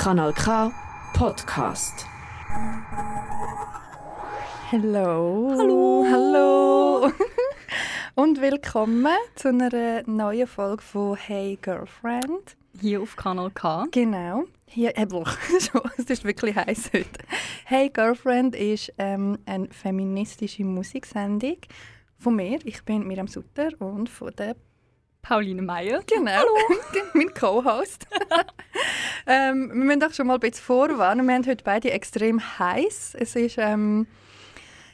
Kanal K Podcast. Hallo. Hallo. Hallo. Und willkommen zu einer neuen Folge von Hey Girlfriend. Hier auf Kanal K. Genau. Hier, äh, es ist wirklich heiß heute. Hey Girlfriend ist ähm, eine feministische Musiksendung von mir. Ich bin Miriam Sutter und von der Pauline Meyer. Genau, mein Co-Host. ähm, wir müssen auch schon mal ein bisschen vorwarnen. Wir haben heute beide extrem heiß. Es ist ähm,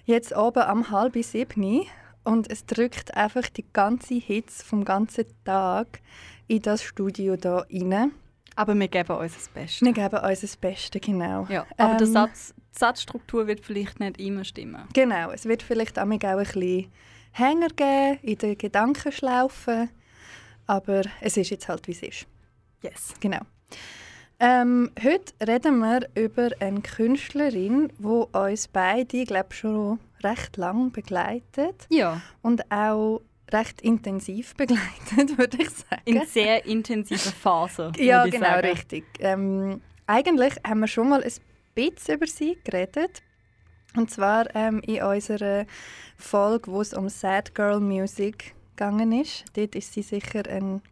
jetzt oben am halb sieben und es drückt einfach die ganze Hitze vom ganzen Tag in das Studio da rein. Aber wir geben uns das Beste. Wir geben uns das Beste, genau. Ja, aber Ähm, der Satz, die Satzstruktur wird vielleicht nicht immer stimmen. Genau, es wird vielleicht auch ein bisschen Hänger geben in den Gedankenschlaufen, aber es ist jetzt halt, wie es ist. Yes. Genau. Ähm, heute reden wir über eine Künstlerin, die uns beide, glaube schon recht lang begleitet Ja, und auch recht intensiv begleitet, würde ich sagen. in sehr intensiver Phase. ja, genau, sagen. richtig. Ähm, eigentlich haben wir schon mal ein bisschen über sie geredet. Und zwar ähm, in unserer Folge, wo es um Sad Girl Music gegangen ist. Dort ist sie sicher ein,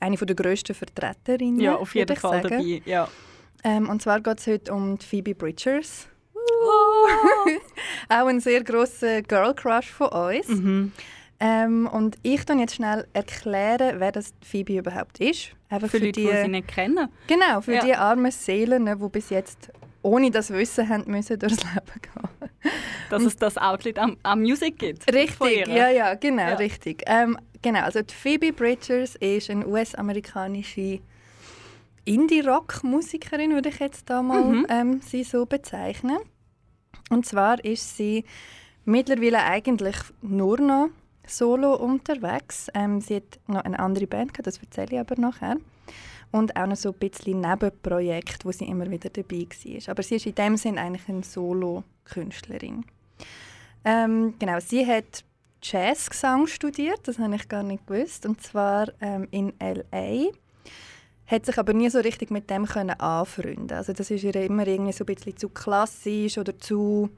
eine der grössten Vertreterinnen. Ja, auf jeden Fall sagen. dabei. Ja. Ähm, und zwar geht es heute um die Phoebe Bridgers. Oh. Auch ein sehr grosser Girl Crush von uns. mhm. Ähm, und ich dann jetzt schnell erklären, wer das Phoebe überhaupt ist. Einfach Für, Leute, die sie nicht kennen. Genau, für Ja. die armen Seelen, die bis jetzt ohne das Wissen haben müssen durchs Leben gehen. Dass es das Outlet am, am Music gibt. Richtig, ja, ja, genau, Ja. richtig. Ähm, genau, also die Phoebe Bridgers ist eine US-amerikanische Indie-Rock-Musikerin, würde ich jetzt da mal Mhm. ähm, sie so bezeichnen. Und zwar ist sie mittlerweile eigentlich nur noch solo unterwegs. Ähm, sie hat noch eine andere Band gehabt, das erzähle ich aber nachher. Und auch noch so ein bisschen Nebenprojekt, wo sie immer wieder dabei war. Aber sie ist in dem Sinn eigentlich eine Solo-Künstlerin. Ähm, genau, sie hat Jazzgesang studiert, das habe ich gar nicht gewusst, und zwar ähm, in L.A., hat sich aber nie so richtig mit dem können anfreunden. Also das ist ihr immer irgendwie so ein bisschen zu klassisch oder zu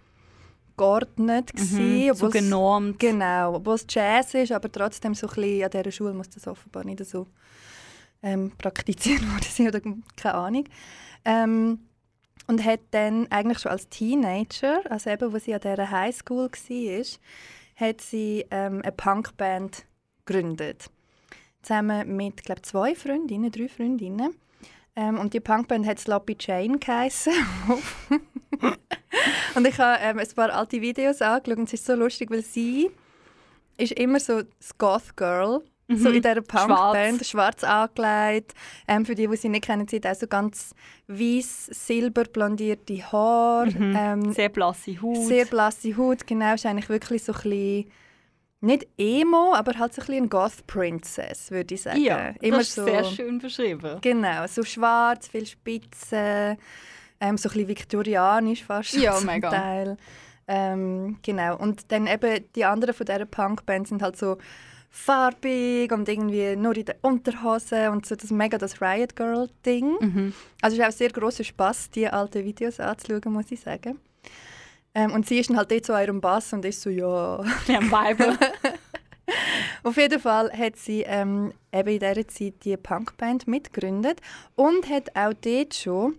geordnet gewesen, Mhm. Obwohl's- genormt. Genau, obwohl es Jazz ist, aber trotzdem so ein bisschen, an dieser Schule muss das offenbar nicht so ähm, praktiziert worden sein oder keine Ahnung. Ähm, und hat dann eigentlich schon als Teenager, also eben, wo sie an dieser Highschool war, hat sie ähm, eine Punkband gegründet. Zusammen mit, glaube zwei Freundinnen, drei Freundinnen. Ähm, und die Punkband hat Sloppy Jane geheissen. und ich habe ähm, ein paar alte Videos angeschaut und es ist so lustig, weil sie ist immer so das Goth Girl, so Mhm. in dieser Punkband, schwarz, angelegt. Ähm, für die, die sie nicht kennen, auch so ganz weiß, silber blondierte Haare. Mhm. Ähm, Sehr blasse Haut. sehr blasse Haut, genau. Ist eigentlich wirklich so ein bisschen, nicht Emo, aber halt so ein bisschen eine Goth-Princess, würde ich sagen. ja, Immer das ist so, sehr schön beschrieben. Genau, so schwarz, viel Spitzen, ähm, so ein bisschen viktorianisch fast Ja, zum mega. Teil. Ähm, genau, und dann eben die anderen von dieser Punkband sind halt so farbig und irgendwie nur in der Unterhose und so das mega das Riot Girl Ding. Mhm. Also es ist auch sehr grosser Spass, die alten Videos anzuschauen, muss ich sagen. Ähm, und sie ist dann halt dort so an ihrem Bass und ist so, ja. Wir haben Weiber. Auf jeden Fall hat sie ähm, eben in dieser Zeit die Punkband mitgegründet und hat auch dort schon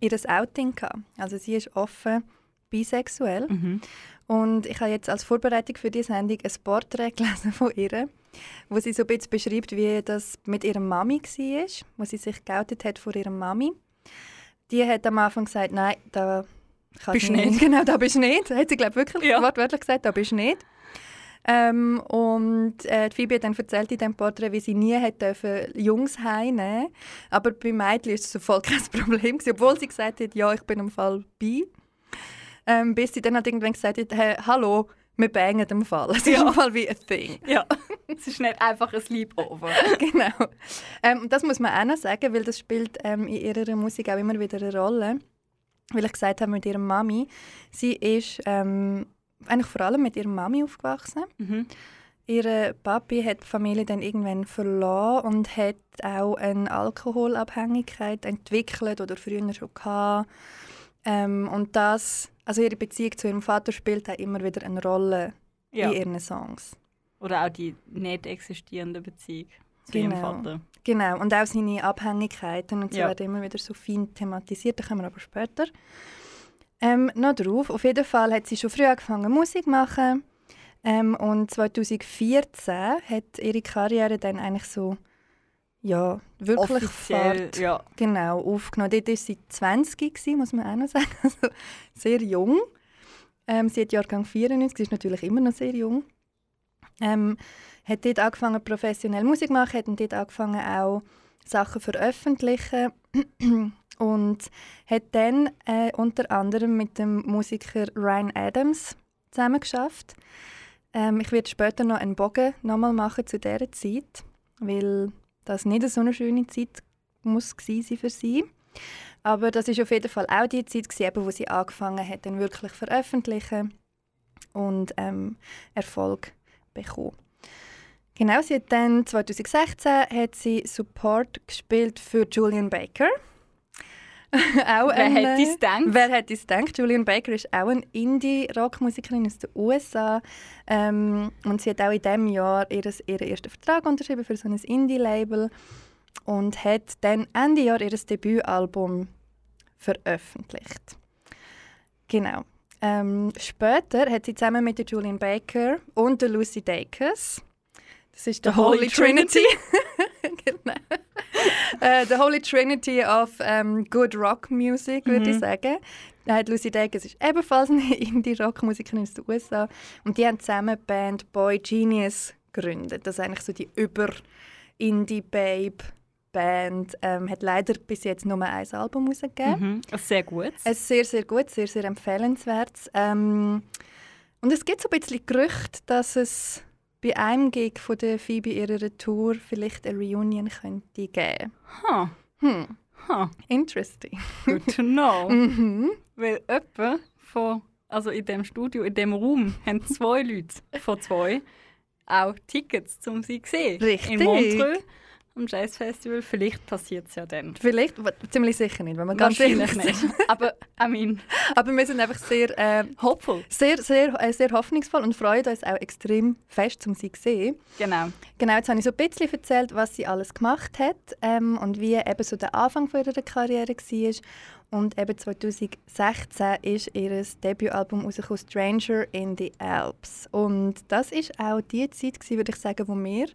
ihr Outing gehabt. Also sie ist offen bisexuell. mhm. Und ich habe jetzt als Vorbereitung für die Sendung ein Porträt gelesen von ihr, wo sie so ein bisschen beschreibt, wie das mit ihrer Mami war, wo sie sich geoutet hat vor ihrer Mami. Die hat am Anfang gesagt, nein, da kannst Bist du nicht. Genau, da bist du nicht. Hat sie, glaube wirklich Ja. wortwörtlich gesagt, da bist du nicht. Ähm, und äh, die Phoebe hat dann erzählt in diesem Porträt, wie sie nie dürfen Jungs heimnehmen Aber bei Mädchen war es so voll kein Problem, gewesen, obwohl sie gesagt hat, ja, ich bin im Fall bi. Ähm, bis sie dann halt irgendwann gesagt hat, hey, hallo, wir bangen im Fall. Es ist Ja. im Fall wie ein Thing. Ja, es ist nicht einfach ein Sleepover. genau. Ähm, und das muss man auch noch sagen, weil das spielt ähm, in ihrer Musik auch immer wieder eine Rolle. Weil ich gesagt habe mit ihrer Mami, sie ist ähm, eigentlich vor allem mit ihrer Mami aufgewachsen. Mhm. Ihre Papi hat die Familie dann irgendwann verloren und hat auch eine Alkoholabhängigkeit entwickelt oder früher schon gehabt. Ähm, und das, also ihre Beziehung zu ihrem Vater spielt auch immer wieder eine Rolle Ja. in ihren Songs. Oder auch die nicht existierende Beziehung zu ihrem Genau. Vater. Genau, und auch seine Abhängigkeiten und so Ja. werden immer wieder so fein thematisiert, da kommen wir aber später ähm, noch drauf. Auf jeden Fall hat sie schon früh angefangen Musik zu machen ähm, und 2014 hat ihre Karriere dann eigentlich so ja, wirklich Offiziell, Fahrt ja. genau, aufgenommen. Dort war sie 20, gewesen, muss man auch noch sagen, also sehr jung. Ähm, sie hat Jahrgang 94, sie ist natürlich immer noch sehr jung. Ähm, hat dort angefangen professionell Musik zu machen, hat dort angefangen auch Sachen zu veröffentlichen und hat dann äh, unter anderem mit dem Musiker Ryan Adams zusammen geschafft. Ähm, ich werde später noch einen Bogen nochmal machen zu dieser Zeit, weil das nicht so eine schöne Zeit muss sein für sie. Aber das ist auf jeden Fall auch die Zeit, gewesen, wo sie angefangen hat, dann wirklich veröffentlichen und ähm, Erfolg bekommen. Genau, sie hat dann 2016 hat sie Support gespielt für Julian Baker. auch Wer ein, hätte es gedacht? Wer hätte es gedacht? Julian Baker ist auch eine Indie-Rockmusikerin aus den USA. Ähm, und sie hat auch in diesem Jahr ihres, ihren ersten Vertrag unterschrieben für so ein Indie-Label und hat dann Ende Jahr ihr Debütalbum veröffentlicht. Genau. Ähm, später hat sie zusammen mit der Julian Baker und der Lucy Dacus, das ist der Holy Holy Trinity, genau. äh, the Holy Trinity of ähm, Good Rock Music, würde ich Mhm. sagen. Äh, die Lucy Dacus ist ebenfalls eine Indie-Rock-Musikerin aus den USA und die haben zusammen die Band Boy Genius gegründet. Das ist eigentlich so die über-Indie-Babe-Band. Ähm, hat leider bis jetzt nur ein Album rausgegeben. Mhm. Sehr gut. Es ist sehr, sehr gut, sehr, sehr empfehlenswert. Ähm, und es gibt so ein bisschen Gerüchte, dass es bei einem Gig von der Phoebe ihrer Tour vielleicht eine Reunion könnte geben. Huh. Hm, Huh. interesting. Good to know. Mhm. Weil jemand von, also in dem Studio, in dem Raum, haben zwei Leute von zwei auch Tickets, um sie zu sehen. Richtig. In Montreux am Jazzfestival. Vielleicht passiert es ja dann. Vielleicht, ziemlich sicher nicht, wenn man ganz ehrlich nicht. Aber, I mean, Aber wir sind einfach sehr, äh, hopeful. sehr, sehr, äh, sehr hoffnungsvoll und freuen uns auch extrem fest, um sie zu sehen. Genau. Genau, jetzt habe ich so ein bisschen erzählt, was sie alles gemacht hat ähm, und wie eben so der Anfang von ihrer Karriere war. Und eben 2016 ist ihr Debütalbum rausgekommen, «Stranger in the Alps». Und das ist auch die Zeit, gewesen, würde ich sagen, wo wir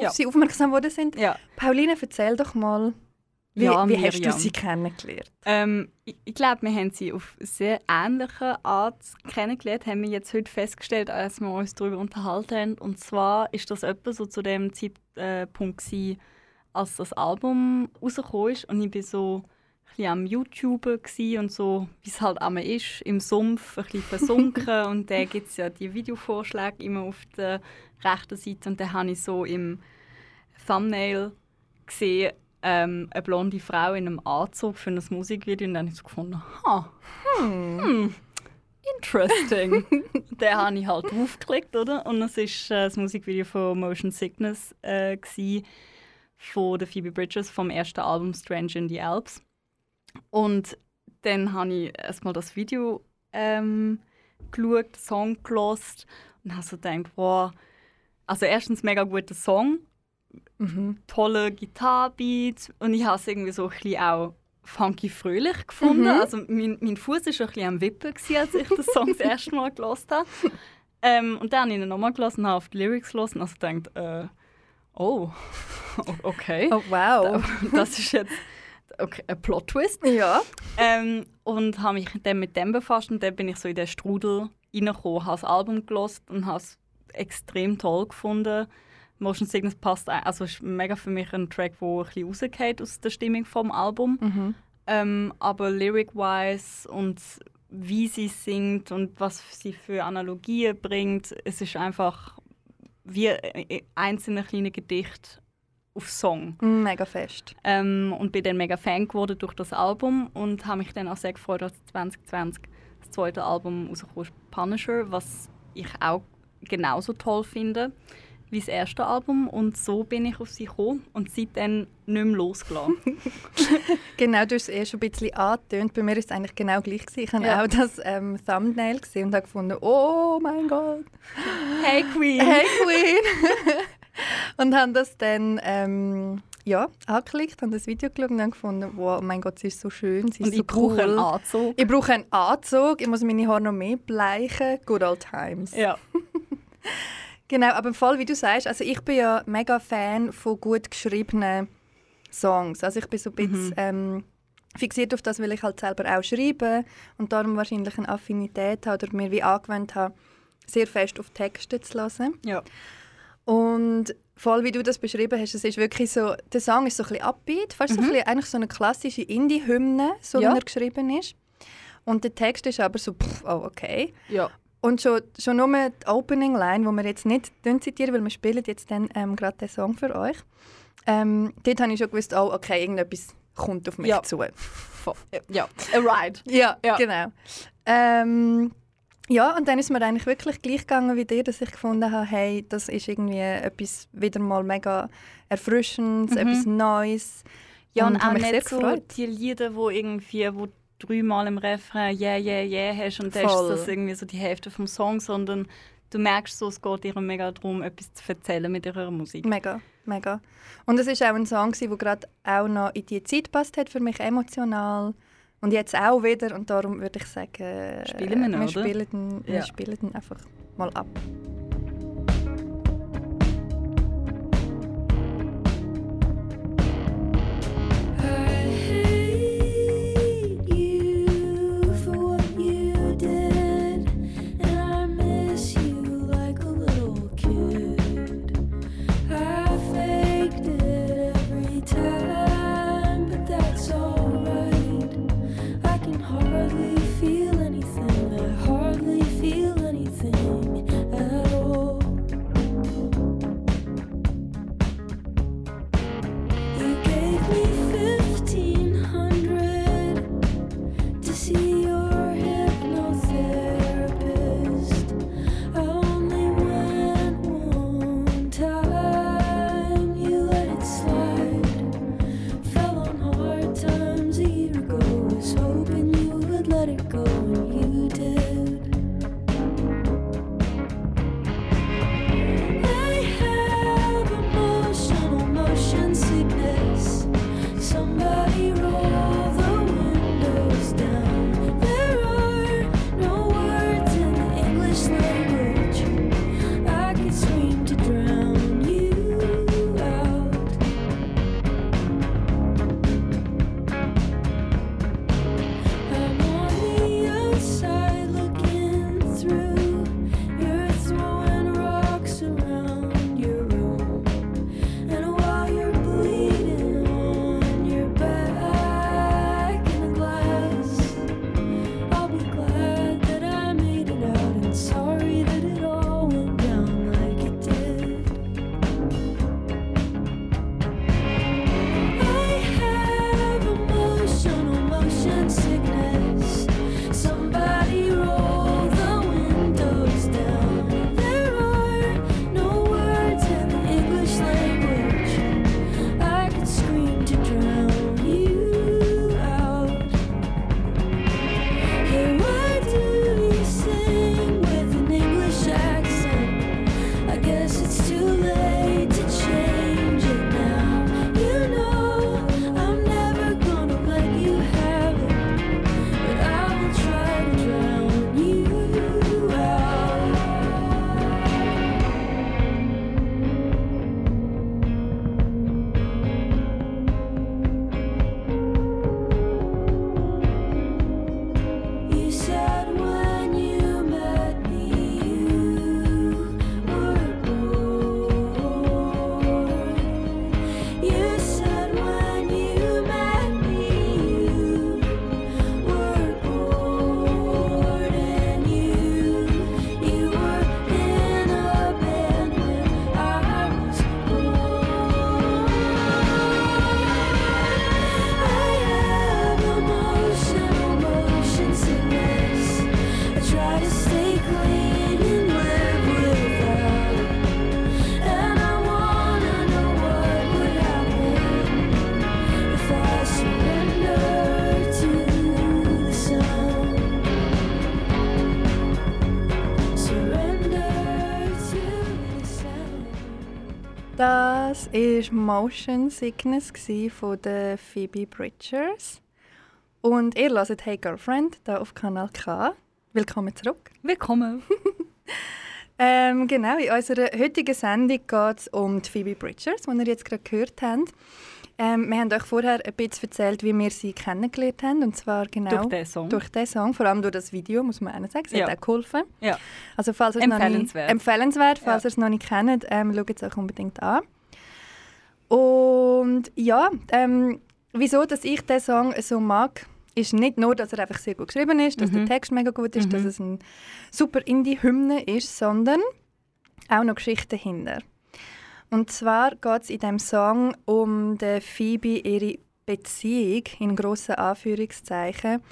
Ja. auf sie aufmerksam geworden sind. Ja. Pauline, erzähl doch mal, wie, Ja, wie hast du sie kennengelernt? Ähm, ich ich glaube, wir haben sie auf sehr ähnliche Art kennengelernt, haben wir jetzt heute festgestellt, als wir uns darüber unterhalten haben. Und zwar ist das etwa so zu dem Zeitpunkt, gewesen, als das Album rausgekommen ist. Und ich war so bisschen am YouTuben gsi und so, wie es halt einmal ist, im Sumpf ein bisschen versunken. und da gibt es ja die Videovorschläge immer auf der rechten Seite. Und da habe ich so im Thumbnail gesehen, ähm, eine blonde Frau in einem Anzug für ein Musikvideo und dann habe ich so gefunden, ha, hm, interesting. den habe ich halt aufgeklickt, oder? Und es war äh, das Musikvideo von Motion Sickness äh, gsi, von der Phoebe Bridges vom ersten Album Strange in the Alps. Und dann habe ich erstmal das Video ähm, geschaut, den Song gelost und habe so gedacht, wow, also erstens mega guter Song, Mhm. tolle Gitarrebeat und ich habe es irgendwie so ein bisschen auch funky fröhlich gefunden. Mhm. Also mein, mein Fuß war schon ein bisschen am Wippen, gewesen, als ich den Song das erste Mal gehört habe. Ähm, und dann habe ich ihn nochmal gelassen, habe auf die Lyrics gelassen und also gedacht, äh, oh, okay. Oh, wow. Das ist jetzt okay, ein Plot-Twist. Ja. Ähm, und habe mich dann mit dem befasst und dann bin ich so in den Strudel reingekommen, habe das Album gelost und habe es extrem toll gefunden. Motion Sickness passt, ein- also ist mega für mich ein Track, der ein bisschen rausgeht aus der Stimmung vom Album. Mhm. Ähm, aber lyric-wise und wie sie singt und was sie für Analogien bringt, es ist einfach wie einzelne kleine Gedichte auf Song. Mega fest. Ähm, und bin dann mega Fan geworden durch das Album und habe mich dann auch sehr gefreut, als 2020 das zweite Album rausgekommen ist, Punisher, was ich auch genauso toll finde wie das erste Album und so bin ich auf sie gekommen und seitdem nicht mehr losgelassen. genau, du hast es eh schon ein bisschen angetönt. Bei mir war es eigentlich genau gleich. Gewesen. Ich habe Ja. auch das ähm, Thumbnail gesehen und habe gefunden, oh mein Gott, hey Queen! hey Queen! und habe das dann ähm, ja, angeklickt, habe das Video geschaut und dann gefunden, wow, mein Gott, sie ist so schön, sie ist Und so ich brauche einen cool. Anzug. Ich brauche einen Anzug, ich muss meine Haare noch mehr bleichen. Good old times. Ja. Genau, aber im Fall, wie du sagst, also ich bin ja mega Fan von gut geschriebenen Songs. Also ich bin so ein bisschen ähm, fixiert auf das, weil ich halt selber auch schreibe und darum wahrscheinlich eine Affinität habe oder mir wie angewöhnt habe, sehr fest auf Texte zu hören. ja. Und voll wie du das beschrieben hast, es ist wirklich so, der Song ist so ein bisschen upbeat, fast so ein bisschen, eigentlich so eine klassische Indie-Hymne, so Ja. wie er geschrieben ist. Und der Text ist aber so, pff, oh okay. Ja. Und schon, schon nur die Opening Line, die wir jetzt nicht zitieren, weil wir spielen jetzt dann ähm, gerade den Song für euch. Ähm, dort habe ich schon gewusst, oh, okay, irgendetwas kommt auf mich Ja. zu. Ja. A ride. Ja, Ja. genau. Ähm, ja, und dann ist mir eigentlich wirklich gleich gegangen wie dir, dass ich gefunden habe, hey, das ist irgendwie etwas wieder mal mega Erfrischendes, etwas Neues. Ja, und, Und auch nicht so gefreut. die Lieder, wo irgendwie, wo dreimal im Refrain «Yeah, yeah, yeah» hast und dann ist das irgendwie so die Hälfte vom Song, sondern du merkst so, es geht ihr mega darum, etwas zu erzählen mit ihrer Musik. Mega, mega. Und es ist auch ein Song, der gerade auch noch in die Zeit passt hat, für mich emotional. Und jetzt auch wieder. Und darum würde ich sagen, Spielen wir ihn, wir, spielen ihn, wir Ja. spielen einfach mal ab. War Motion Sickness von der Phoebe Bridgers. Und ihr hört Hey Girlfriend hier auf Kanal K. Willkommen zurück. Willkommen. Ähm, genau, in unserer heutigen Sendung geht es um die Phoebe Bridgers, die ihr jetzt gerade gehört habt. Ähm, wir haben euch vorher ein bisschen erzählt, wie wir sie kennengelernt haben. Und zwar genau Durch den Song. durch den Song, vor allem durch das Video, muss man auch sagen. Es Ja. hat auch geholfen. Ja. Also falls es noch nicht, Empfehlenswert. empfehlenswert, falls Ja. ihr es noch nicht kennt, ähm, schaut es euch unbedingt an. Und ja, ähm, wieso dass ich diesen Song so mag, ist nicht nur, dass er einfach sehr gut geschrieben ist, dass Mhm. der Text mega gut ist, Mhm. dass es ein super Indie-Hymne ist, sondern auch noch Geschichten dahinter. Und zwar geht es in diesem Song um die Phoebe, ihre Beziehung, in grossen Anführungszeichen,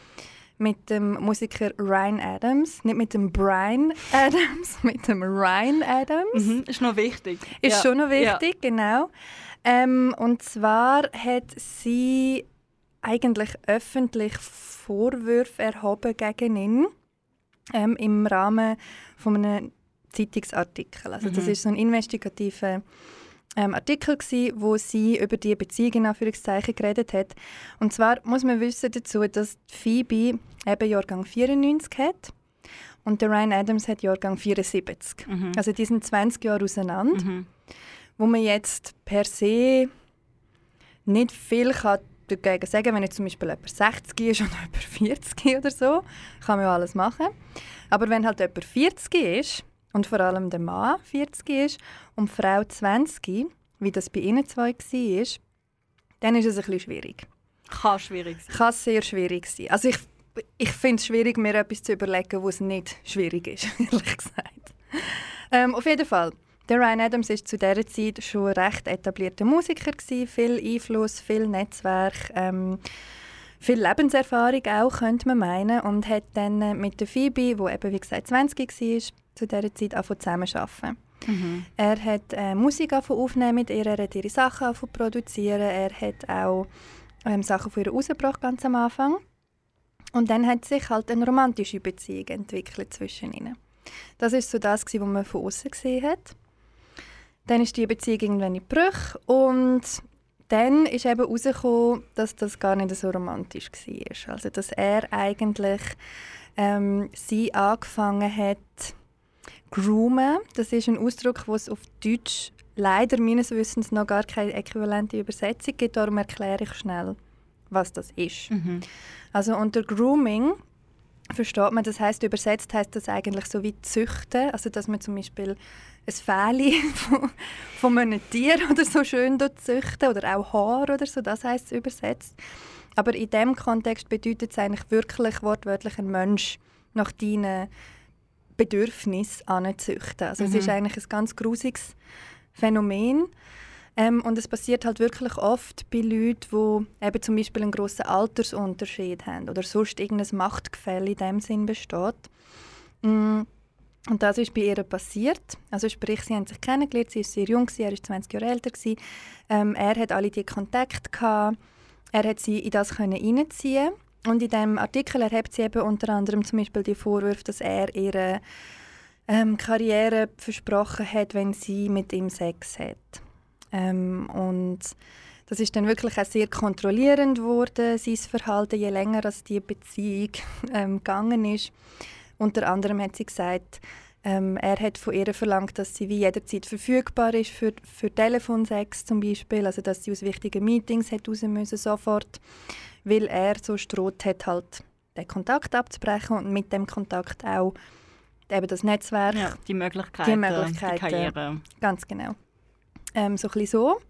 mit dem Musiker Ryan Adams. Nicht mit dem Brian Adams, mit dem Ryan Adams. Mhm. Ist noch wichtig. Ist Ja. schon noch wichtig, genau. Ähm, und zwar hat sie eigentlich öffentlich Vorwürfe erhoben gegen ihn ähm, im Rahmen von einem Zeitungsartikel. Also das Mhm. ist so ein investigativer ähm, Artikel gsi, wo sie über die Beziehung in Anführungszeichen geredet hat. Und zwar muss man wissen dazu, dass die Phoebe eben Jahrgang 94 hat und der Ryan Adams hat Jahrgang 74. Mhm. Also die sind 20 Jahre auseinander Mhm. Wo man jetzt per se nicht viel kann dagegen sagen wenn jetzt zum Beispiel jemand 60 ist oder jemand 40 oder so, kann man ja alles machen. Aber wenn halt jemand 40 ist und vor allem der Mann 40 ist und die Frau 20, wie das bei ihnen zwei war, dann ist es ein bisschen schwierig. Kann schwierig sein. Kann sehr schwierig sein. Also ich, ich finde es schwierig, mir etwas zu überlegen, wo es nicht schwierig ist, ehrlich gesagt. Ähm, auf jeden Fall. Der Ryan Adams ist zu dieser Zeit schon recht etablierter Musiker gewesen, viel Einfluss, viel Netzwerk, ähm, viel Lebenserfahrung auch, könnte man meinen, und hat dann äh, mit der Phoebe, die eben wie gesagt 20 war, zu dieser Zeit angefangen zusammenzuarbeiten. Mhm. Er hat äh, Musik aufnehmen mit ihr, er hat ihre Sachen produzieren, er hat auch ähm, Sachen von ihr rausgebracht ganz am Anfang. Und dann hat sich halt eine romantische Beziehung entwickelt zwischen ihnen. Das ist so das, was man von außen gesehen hat. Dann ist die Beziehung irgendwann in Bruch und dann ist eben herausgekommen, dass das gar nicht so romantisch war. Also dass er eigentlich ähm, sie angefangen hat groomen. Das ist ein Ausdruck, wo es auf Deutsch leider meines Wissens noch gar keine äquivalente Übersetzung gibt. Darum erkläre ich schnell, was das ist. Mhm. Also unter Grooming versteht man, das heißt übersetzt heißt das eigentlich so wie züchten, also dass man zum Beispiel ein Fähli von, von einem Tier oder so schön züchten oder auch Haar oder so, das heißt es übersetzt. Aber in dem Kontext bedeutet es eigentlich wirklich wortwörtlich ein Mensch nach deinen Bedürfnissen anzüchten. Also es Mhm. ist eigentlich ein ganz grusiges Phänomen. Ähm, und es passiert halt wirklich oft bei Leuten, die eben zum Beispiel einen grossen Altersunterschied haben oder sonst irgendein Machtgefälle in dem Sinn besteht. Mm, Und das ist bei ihr passiert. Also sprich, sie haben sich kennengelernt, sie war sehr jung, er war 20 Jahre älter. Ähm, er hat alle die Kontakte gehabt. Er hat sie in das können reinziehen Und in diesem Artikel erhebt sie eben unter anderem zum Beispiel die Vorwürfe, dass er ihre ähm, Karriere versprochen hat, wenn sie mit ihm Sex hat. Ähm, und das ist dann wirklich auch sehr kontrollierend geworden, sein Verhalten, je länger als die Beziehung ähm, gegangen ist. Unter anderem hat sie gesagt, ähm, er hat von ihr verlangt, dass sie wie jederzeit verfügbar ist für, für Telefonsex zum Beispiel, also dass sie aus wichtigen Meetings hat raus müssen, sofort, weil er so droht hat, halt den Kontakt abzubrechen und mit dem Kontakt auch eben das Netzwerk Ja, die Möglichkeiten, Die Möglichkeiten. die Karriere. Ganz genau. Ähm, so ein bisschen so.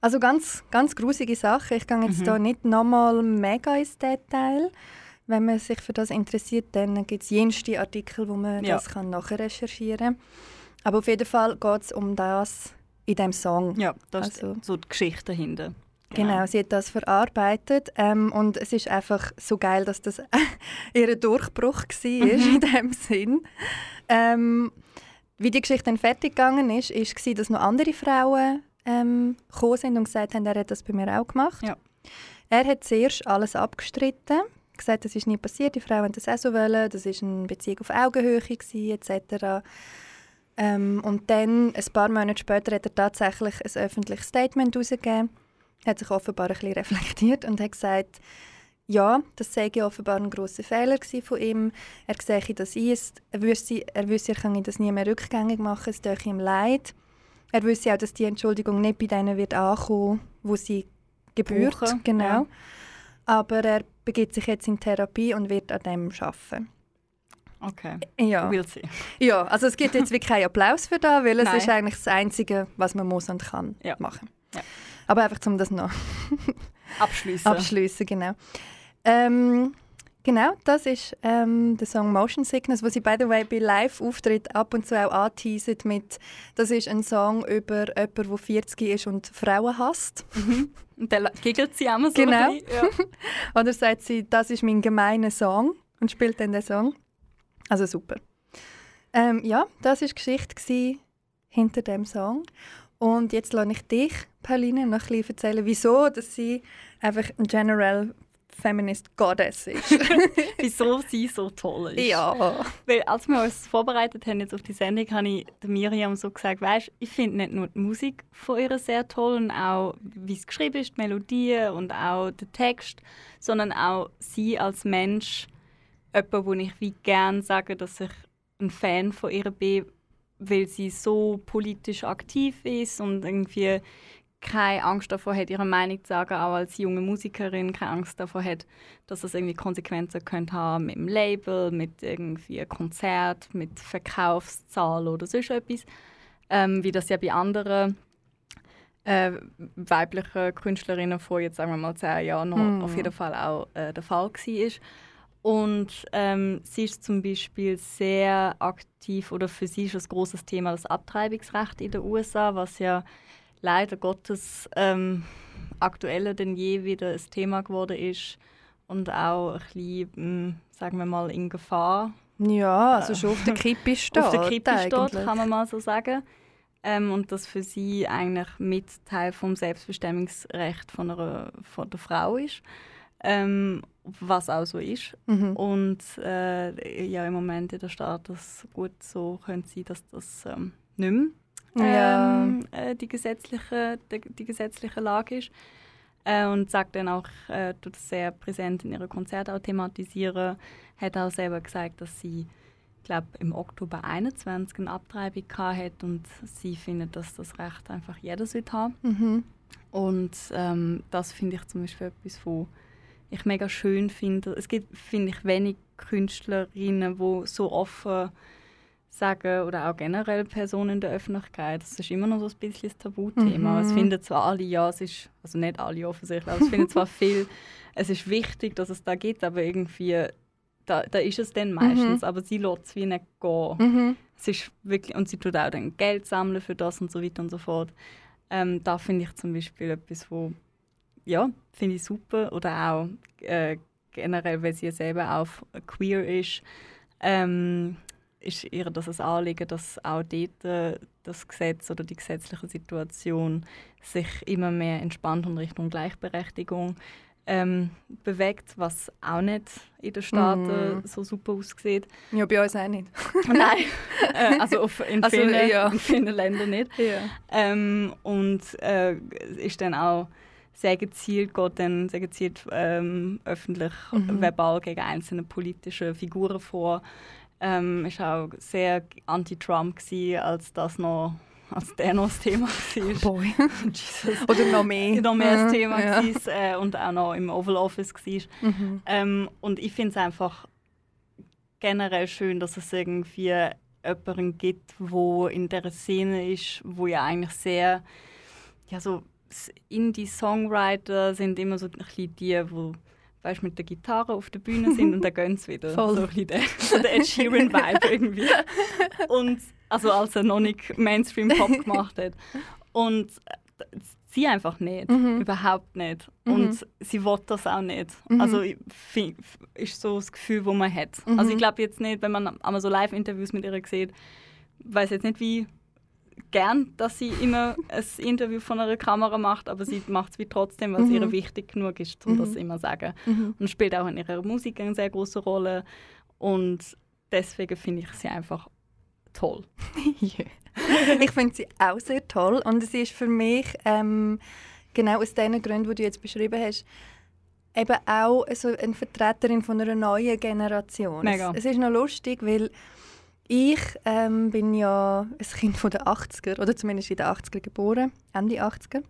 Also ganz, ganz grusige Sache. Ich gehe jetzt Mhm. da nicht nochmal mega ins Detail. Wenn man sich für das interessiert, dann gibt es jenste Artikel, wo man Ja. das kann nachher recherchieren kann. Aber auf jeden Fall geht es um das in dem Song. Ja, das Also- ist so die Geschichte dahinter. Genau, sie hat das verarbeitet ähm, und es ist einfach so geil, dass das ihr Durchbruch war in dem Sinn. Ähm, wie die Geschichte dann fertig gegangen ist, ist war, dass noch andere Frauen ähm, gekommen sind und gesagt haben, er hat das bei mir auch gemacht. Ja. Er hat zuerst alles abgestritten, gesagt, das ist nie passiert, die Frauen haben das auch so wollen, das ist eine Beziehung auf Augenhöhe gewesen, etc. Ähm, und dann, ein paar Monate später, hat er tatsächlich ein öffentliches Statement herausgegeben, hat sich offenbar ein bisschen reflektiert und hat gesagt, ja, das sei offenbar ein grosser Fehler von ihm. Er sehe das ein, er wüsste, er wüsste, er könne das nie mehr rückgängig machen, es tue ihm leid. Er wüsste auch, dass die Entschuldigung nicht bei denen wird ankommen, wo sie gebührt. Brauchen, Genau. ja. Aber er begibt sich jetzt in Therapie und wird an dem arbeiten. Okay, Ja. we'll see. Ja, also es gibt jetzt wirklich keinen Applaus für das, weil es Nein. ist eigentlich das Einzige, was man muss und kann Ja. machen. Ja. Aber einfach, um das noch Abschließen. abschließen, genau. Ähm, genau, das ist ähm, der Song Motion Sickness, wo sie by the way bei Live-Auftritt ab und zu auch anteasen mit, das ist ein Song über jemanden, der 40 ist und Frauen hasst. Und dann giggelt sie immer so Genau. Ja. Oder sagt sie, das ist mein gemeiner Song und spielt dann den Song. Also super. Ähm, ja, das war die Geschichte hinter dem Song. Und jetzt lasse ich dich, Pauline, noch ein bisschen erzählen, wieso dass sie einfach ein General Feminist Goddess ist. Wieso sie so toll ist. ja. Weil als wir uns vorbereitet haben jetzt auf die Sendung, habe ich Miriam so gesagt, weißt, ich finde nicht nur die Musik von ihr sehr toll und auch wie es geschrieben ist, die Melodien und auch der Text, sondern auch sie als Mensch, jemand, wo ich wie gern sage, dass ich ein Fan von ihr bin, weil sie so politisch aktiv ist und irgendwie keine Angst davor hat, ihre Meinung zu sagen, auch als junge Musikerin keine Angst davor hat, dass das irgendwie Konsequenzen könnte haben mit dem Label, mit irgendwie Konzert, mit Verkaufszahlen oder sonst etwas. Ähm, wie das ja bei anderen äh, weiblichen Künstlerinnen vor jetzt sagen wir mal zehn Jahren noch Mhm. auf jeden Fall auch äh, der Fall war. Und ähm, sie ist zum Beispiel sehr aktiv, oder für sie ist ein großes Thema das Abtreibungsrecht in den USA, was ja leider Gottes ähm, aktueller denn je wieder ein Thema geworden ist und auch ein bisschen, mh, sagen wir mal, in Gefahr Ja, also schon auf der Kippe steht. auf der Kippe steht, kann man mal so sagen. Ähm, und das für sie eigentlich mit Teil vom Selbstbestimmungsrecht von, einer, von der Frau ist. Ähm, was auch so ist. Mhm. Und äh, ja, im Moment in der Status gut so könnte sein, dass das ähm, nicht mehr Ja. ähm, äh, die, gesetzliche, die, die gesetzliche Lage ist. Äh, und sagt dann auch, äh, tut das sehr präsent in ihren Konzerten auch thematisieren. Hat auch selber gesagt, dass sie, glaube im Oktober 21 eine Abtreibung hat und sie findet, dass das Recht einfach jeder sollte haben. Mhm. Und ähm, das finde ich zum Beispiel etwas, wo ich mega schön finde. Es gibt, finde ich, wenig Künstlerinnen, die so offen sagen, oder auch generell Personen in der Öffentlichkeit. Das ist immer noch so ein bisschen das Tabuthema. Mhm. Es finden zwar alle, ja, es ist, also nicht alle offensichtlich, aber es finden zwar viel, es ist wichtig, dass es da gibt, aber irgendwie, da, da ist es dann meistens, aber sie lässt es wie nicht gehen. Mhm. Es ist wirklich, und sie tut auch dann Geld sammeln für das und so weiter und so fort. Ähm, da finde ich zum Beispiel etwas, wo ja, finde ich super. Oder auch äh, generell, weil sie ja selber auch queer ist, ähm, ist ihr das ein Anliegen, dass auch dort äh, das Gesetz oder die gesetzliche Situation sich immer mehr entspannt und Richtung Gleichberechtigung ähm, bewegt, was auch nicht in den Staaten Mhm. so super aussieht. Ja, bei uns auch nicht. Nein, äh, also auf, in, Also, vielen, ja. in vielen Ländern nicht. Ja. Ähm, und äh, ist dann auch sehr gezielt, geht dann sehr gezielt ähm, öffentlich Mhm. verbal gegen einzelne politische Figuren vor. Ähm, ist auch sehr anti-Trump als das noch als der noch das Thema war. Boy. Jesus. Oder noch mehr. noch mehr das Thema ja. war, äh, und auch noch im Oval Office war. Mhm. Ähm, und ich finde es einfach generell schön, dass es irgendwie jemanden gibt, wo in der Szene ist, wo ja eigentlich sehr, ja so Indie-Songwriter sind immer so ein bisschen die, wo weißt, mit der Gitarre auf der Bühne sind und dann gehen sie wieder. Voll. So ein bisschen der, so der Ed Sheeran-Vibe irgendwie. Und, also als er noch nicht Mainstream-Pop gemacht hat. Und äh, sie einfach nicht. Mhm. Überhaupt nicht. Mhm. Und sie will das auch nicht. Mhm. Also ich find, ist so das Gefühl, das man hat. Mhm. Also ich glaube jetzt nicht, wenn man einmal so Live-Interviews mit ihr sieht, weiß jetzt nicht, wie gern, dass sie immer ein Interview von einer Kamera macht, aber sie macht es wie trotzdem, weil es Mhm. ihr wichtig genug ist, um Mhm. das immer zu sagen. Mhm. Und spielt auch in ihrer Musik eine sehr große Rolle. Und deswegen finde ich sie einfach toll. Ich finde sie auch sehr toll und es ist für mich ähm, genau aus den Gründen, die du jetzt beschrieben hast, eben auch so eine Vertreterin von einer neuen Generation. Mega. Es, es ist noch lustig, weil ich ähm, bin ja ein Kind von den 80er oder zumindest in den 80er geboren, Ende 80er.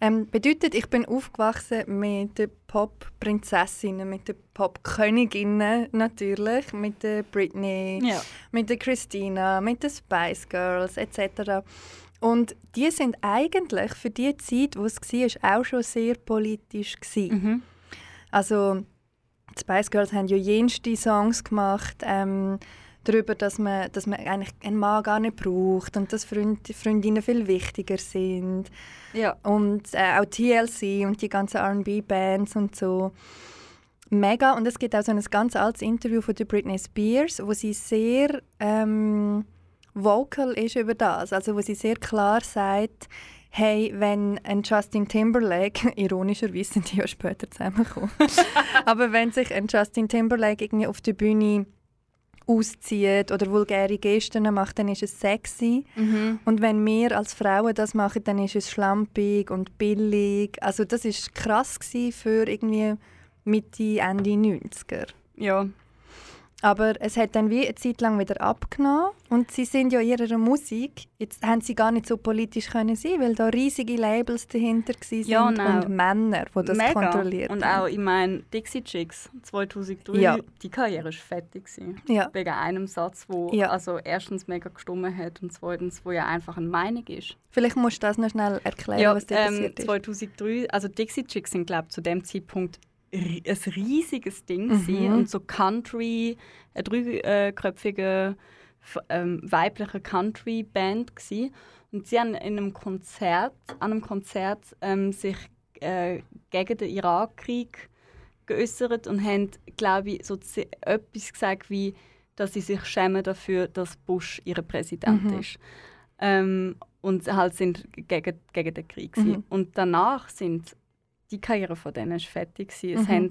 Ähm, bedeutet, ich bin aufgewachsen mit den Pop-Prinzessinnen, mit den Pop-Königinnen natürlich, mit der Britney, Ja. mit der Christina, mit den Spice Girls etc. Und die sind eigentlich für die Zeit, wo es war, auch schon sehr politisch. Mhm. Also die Spice Girls haben ja jenste Songs gemacht ähm, darüber, dass man, dass man eigentlich einen Mann gar nicht braucht und dass Freund, Freundinnen viel wichtiger sind. Ja. Und äh, auch TLC und die ganzen R&B-Bands und so. Mega. Und es gibt auch so ein ganz altes Interview von der Britney Spears, wo sie sehr ähm, vocal ist über das. Also wo sie sehr klar sagt, hey, wenn ein Justin Timberlake, ironischerweise sind die ja später zusammengekommen, aber wenn sich ein Justin Timberlake irgendwie auf der Bühne auszieht oder vulgäre Gesten macht, dann ist es sexy. Mhm. Und wenn wir als Frauen das machen, dann ist es schlampig und billig. Also das ist krass für irgendwie Mitte, Ende 90er. Ja. Aber es hat dann wie eine Zeit lang wieder abgenommen und sie sind ja ihrer Musik, jetzt haben sie gar nicht so politisch können sein, weil da riesige Labels dahinter waren Ja, nein. und Männer, die das Mega. kontrolliert Und haben. auch, ich meine, Dixie Chicks 2003, Ja. die Karriere war fertig. Gewesen. Ja. Wegen einem Satz, wo Ja. also erstens mega gestummen hat und zweitens, wo ja einfach eine Meinung ist. Vielleicht musst du das noch schnell erklären, Ja, was da ähm, passiert ist. 2003, also Dixie Chicks sind, glaube ich, zu dem Zeitpunkt ein riesiges Ding Mhm. gewesen. und so Country, eine dreiköpfige ähm, weibliche Country-Band gsi und sie haben in einem Konzert, an einem Konzert ähm, sich äh, gegen den Irakkrieg geäußert und haben, glaube ich, so etwas gesagt wie, dass sie sich schämen dafür, dass Bush ihr Präsident Mhm. ist. Ähm, und halt sind gegen, gegen den Krieg. Mhm. Und danach sind die Karriere von denen ist fertig. Es Mhm. haben,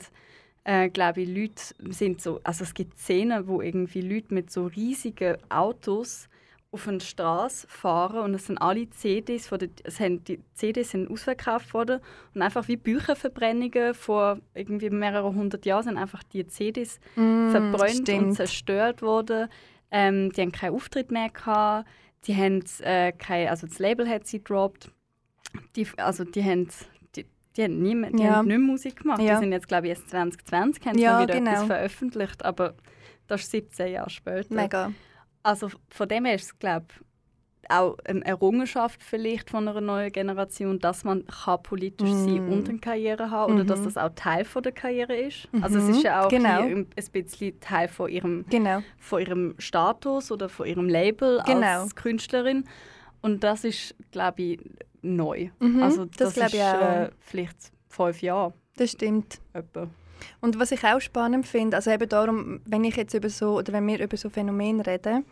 äh, glaube ich, Leute sind so, also es gibt Szenen, wo irgendwie Leute mit so riesigen Autos auf eine Straße fahren und es sind alle CDs von der, es haben, die CDs sind ausverkauft worden und einfach wie Bücherverbrennungen vor irgendwie mehreren hundert Jahren sind einfach die CDs Mm, verbrannt und zerstört worden. Ähm, die haben keinen Auftritt mehr gehabt. Die haben äh, kein, also das Label hat sie gedroppt. Die, also die haben, die, haben, nie mehr, die Ja. haben nicht mehr Musik gemacht. Ja. Die sind jetzt glaube ich erst 2020 haben sie Ja, wieder genau. etwas veröffentlicht, aber das ist 17 Jahre später. Mega. Also von dem her ist es glaube auch eine Errungenschaft vielleicht von einer neuen Generation, dass man kann politisch sein Mm. und eine Karriere haben oder dass Mhm. das auch Teil von der Karriere ist. Also es Mhm, ist ja auch genau. ein, ein bisschen Teil von ihrem, Genau. von ihrem Status oder von ihrem Label Genau. als Künstlerin. Und das ist, glaube ich, neu. Mhm, also das das, glaube ist ich auch. äh, vielleicht fünf Jahre Das stimmt. etwa. Und was ich auch spannend finde, also eben darum, wenn ich jetzt über so oder wenn wir über so Phänomene reden,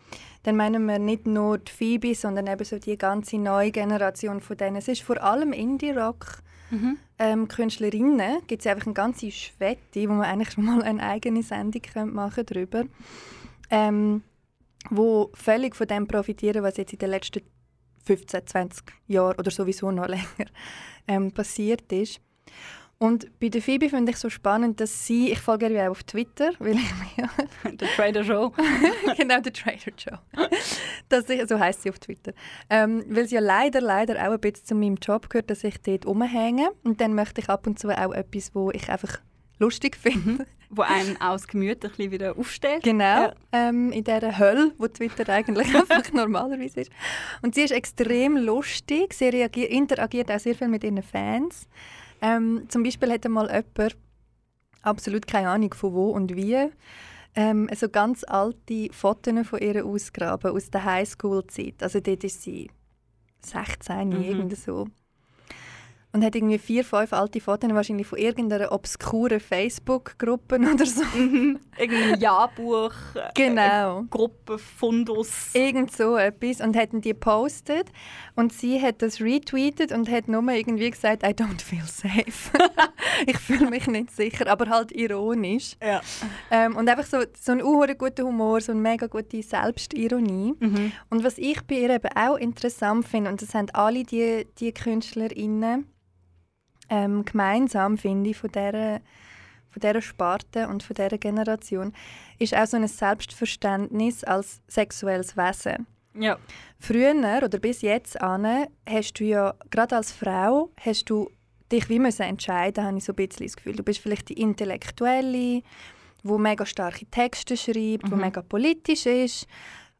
dann meinen wir nicht nur die Phoebe, sondern eben so die ganze neue Generation von denen. Es ist vor allem Indie-Rock. Ähm, Künstlerinnen gibt es einfach eine ganze Schwette, wo man eigentlich schon mal eine eigene Sendung könnte machen darüber, ähm, wo völlig von dem profitieren, was jetzt in den letzten 15, 20 Jahren oder sowieso noch länger ähm, passiert ist. Und bei der Phoebe finde ich so spannend, dass sie, ich folge ihr ja auch auf Twitter, weil ich mir Der Trader Show. genau, der Trader Joe. dass ich, so heißt sie auf Twitter. Ähm, weil sie ja leider, leider auch ein bisschen zu meinem Job gehört, dass ich dort rumhänge. Und dann möchte ich ab und zu auch etwas, wo ich einfach lustig finde. wo einen aus Gemüt ein bisschen wieder aufstellt. Genau, Ja. ähm, in dieser Hölle, wo Twitter eigentlich einfach normalerweise ist. Und sie ist extrem lustig, sie interagiert auch sehr viel mit ihren Fans. Ähm, zum Beispiel hat mal jemand, absolut keine Ahnung von wo und wie, ähm, so ganz alte Fotos von ihr ausgraben aus der Highschool-Zeit. Also dort ist sie 16, Mhm. irgend so. Und hat irgendwie vier, fünf alte Fotos, wahrscheinlich von irgendeiner obskuren Facebook-Gruppe oder so. Irgendein Jahrbuch, äh, Genau. Gruppenfundus. Irgend so etwas und hätten die gepostet und sie hat das retweetet und hat nur irgendwie gesagt, I don't feel safe. ich fühle mich nicht sicher, aber halt ironisch. Ja. Ähm, und einfach so, so ein unhuere guter Humor, so eine mega gute Selbstironie. Mhm. Und was ich bei ihr eben auch interessant finde, und das haben alle die, die KünstlerInnen ähm, gemeinsam, finde ich, von dieser, von dieser Sparte und von dieser Generation, ist auch so ein Selbstverständnis als sexuelles Wesen. Ja. Früher oder bis jetzt an, hast du ja, gerade als Frau, hast du dich wie müssen entscheiden, habe ich so ein bisschen das Gefühl. Du bist vielleicht die Intellektuelle, die mega starke Texte schreibt, die Mhm. mega politisch ist,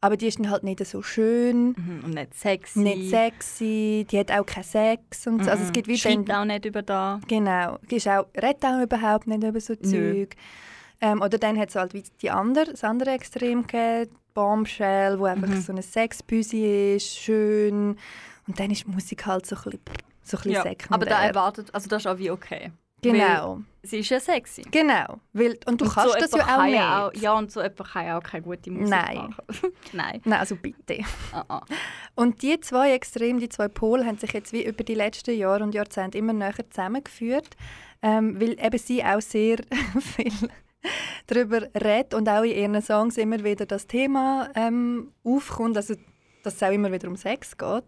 aber die ist dann halt nicht so schön, Mhm. Und nicht sexy. nicht sexy, die hat auch keinen Sex und so. Also es gibt wie dann, Schreibt auch nicht über da. Genau, ist auch, redet auch überhaupt nicht über so. Zeug. Ähm, oder dann hat es halt wie die andere, das andere Extrem gegeben, Bombshell, wo einfach Mhm. so eine Sexbüsi ist, schön. Und dann ist die Musik halt so ein bisschen, so ein bisschen Ja. sekundär. Aber da erwartet, also das ist auch wie okay. Genau, Sie ist ja sexy. genau. Weil, und du Und kannst so das ja auch nicht. ja auch- Ja, und so jemand kann ja auch keine gute Musik Nein. machen. Nein. Nein, also bitte. Ah, ah. Und die zwei Extreme, die zwei Pole, haben sich jetzt wie über die letzten Jahre und Jahrzehnte immer näher zusammengeführt, ähm, weil eben sie auch sehr viel darüber redet und auch in ihren Songs immer wieder das Thema ähm, aufkommt, also dass es auch immer wieder um Sex geht.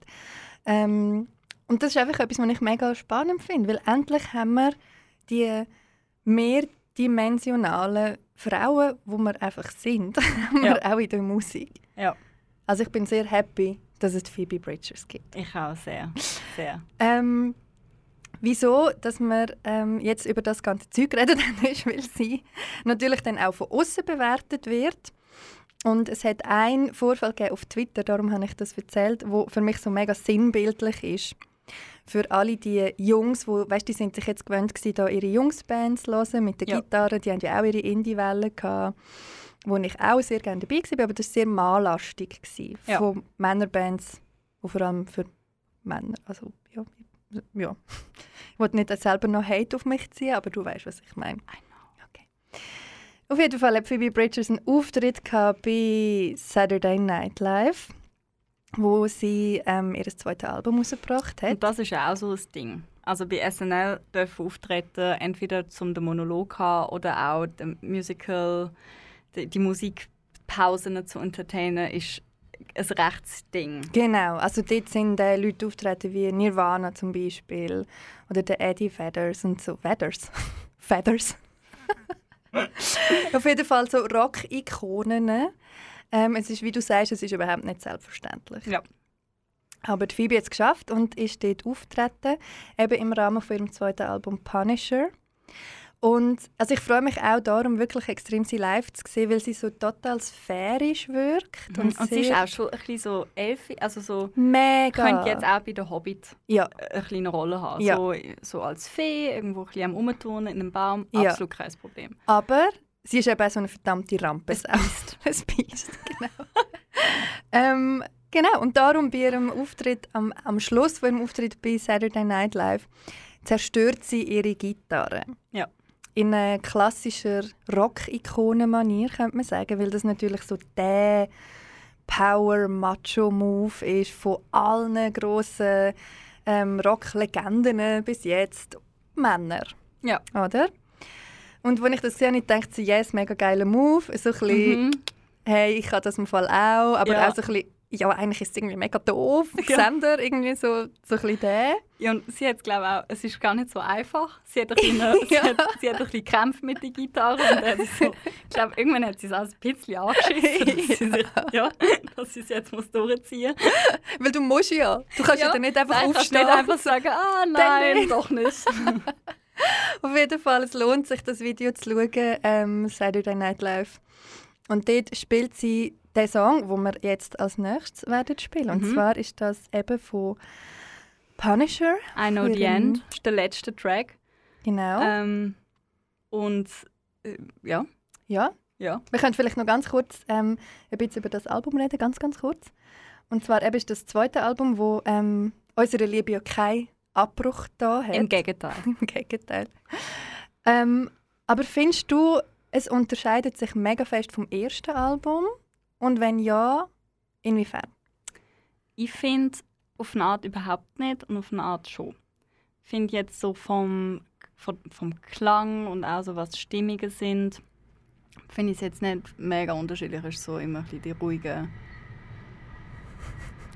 Ähm, und das ist einfach etwas, was ich mega spannend finde, weil endlich haben wir die mehrdimensionalen Frauen, wo wir einfach sind, haben wir auch in der Musik. Ja. Also ich bin sehr happy, dass es Phoebe Bridgers gibt. Ich auch sehr. Sehr. Ähm, wieso, dass wir ähm, jetzt über das ganze Zeug reden, ist, weil sie natürlich dann auch von außen bewertet wird. Und es hat einen Vorfall gegeben auf Twitter, darum habe ich das erzählt, wo für mich so mega sinnbildlich ist. Für alle die Jungs, wo, weißt, die sind sich jetzt gewöhnt gewesen, da ihre Jungsbands zu hören, mit der Ja. Gitarre, die haben ja auch ihre Indie-Welle gehabt, wo ich auch sehr gerne dabei war, aber das war sehr gewesen, Ja. von Männerbands, die vor allem für Männer, also ja, ja. Ich wollte nicht selber noch Hate auf mich ziehen, aber du weißt, was ich meine. Okay. Auf jeden Fall hat Phoebe Bridgers einen Auftritt bei Saturday Night Live, wo sie ähm, ihr zweites Album rausgebracht hat. Und das ist ja auch so ein Ding. Also bei SNL dürfen auftreten, entweder zum den Monolog haben oder auch dem Musical, die, die Musikpausen zu entertainen, ist ein Rechtsding. Genau, also dort sind äh, Leute auftreten wie Nirvana zum Beispiel oder der Eddie Feathers und so. Feathers? Feathers. Auf jeden Fall so Rock-Ikonen. Ähm, es ist, wie du sagst, es ist überhaupt nicht selbstverständlich. Ja. Aber die Phoebe hat es geschafft und ist dort auftreten, eben im Rahmen von ihrem zweiten Album Punisher. Und also ich freue mich auch darum, wirklich extrem sie live zu sehen, weil sie so total sphärisch wirkt. Und, Und, sie ist auch schon ein bisschen so elfi, also so mega. könnte jetzt auch bei der Hobbit ja, eine kleine Rolle haben. Ja. So, so als Fee, irgendwo ein bisschen am Umturnen in einem Baum, Ja. absolut kein Problem. aber sie ist eben so eine verdammte Rampe. Ein Biest. ein Biest, genau. ähm, genau, und darum bei ihrem Auftritt, am, am Schluss von ihrem Auftritt bei Saturday Night Live, zerstört sie ihre Gitarre. Ja. In einer klassischer Rock-Ikonen-Manier, könnte man sagen, weil das natürlich so der Power-Macho-Move ist von allen grossen ähm, Rock-Legenden bis jetzt. Männer. Ja. Oder? Und als ich das gesehen habe, dachte ich, yes, mega geiler Move. So ein bisschen, Mhm. hey, ich kann das im Fall auch. Aber Ja. auch so ein bisschen, ja, eigentlich ist es irgendwie mega doof. Ja. Sender, irgendwie so, so ein bisschen der. Ja, und sie hat glaube auch, es ist gar nicht so einfach. Sie hat ein bisschen, sie Ja. hat, sie hat ein bisschen gekämpft mit der Gitarre und dann so, ich glaube, irgendwann hat sie es auch ein bisschen angeschissen, dass sie, sich, ja, dass sie es jetzt muss durchziehen muss. Weil du musst ja. Du kannst ja, dann nicht einfach Nein, kannst aufstehen. nicht einfach sagen, ah nein, doch nicht. Auf jeden Fall, es lohnt sich, das Video zu schauen, ähm, Saturday Night Live. Und dort spielt sie den Song, den wir jetzt als nächstes werden spielen. Und Mhm. zwar ist das eben von Punisher. I Know the End ist der letzte Track. Genau. Ähm, und äh, ja, ja. ja. Wir können vielleicht noch ganz kurz ähm, ein bisschen über das Album reden, ganz, ganz kurz. Und zwar eben ist das zweite Album, wo ähm, unserer Liebe ja kein Abbruch da hat. Im Gegenteil. Im Gegenteil. Ähm, aber findest du, es unterscheidet sich mega fest vom ersten Album? Und wenn ja, inwiefern? Ich finde auf eine Art überhaupt nicht und auf eine Art schon. Ich finde jetzt so vom, vom, vom Klang und auch so was die Stimmungen sind, finde ich es jetzt nicht mega unterschiedlich. Es ist so immer ein bisschen die ruhige.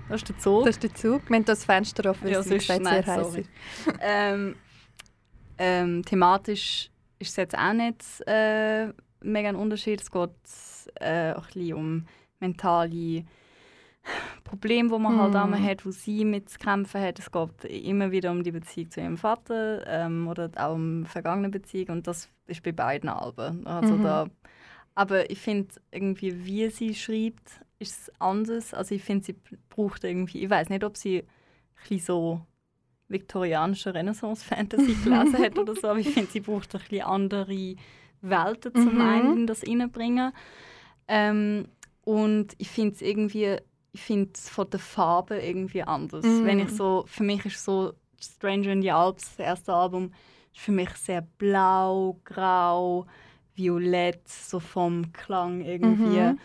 Das ist der Zug. Das ist der Zug. Wir haben das Fenster offen, weil Ja, es gesagt sehr heiß ist. ähm, ähm, thematisch ist es jetzt auch nicht äh, mega ein Unterschied. Es geht äh, auch ein bisschen um mentale Probleme, die man halt Mm. einmal hat, wo sie mit zu kämpfen hat. Es geht immer wieder um die Beziehung zu ihrem Vater ähm, oder auch um vergangene Beziehung und das ist bei beiden Alben. Also Mhm. da, aber ich finde irgendwie, wie sie schreibt, ist es anders. Also ich finde, sie braucht irgendwie, ich weiß nicht, ob sie ein so viktorianische Renaissance-Fantasy gelesen hat oder so, aber ich finde, sie braucht ein bisschen andere Welten zum Mhm. einen in das reinbringen. Ähm, und ich finde es irgendwie, ich finde es von der Farbe irgendwie anders. Mhm. Wenn ich so, für mich ist so Stranger in the Alps, das erste Album, ist für mich sehr blau, grau, violett, so vom Klang irgendwie. Mhm.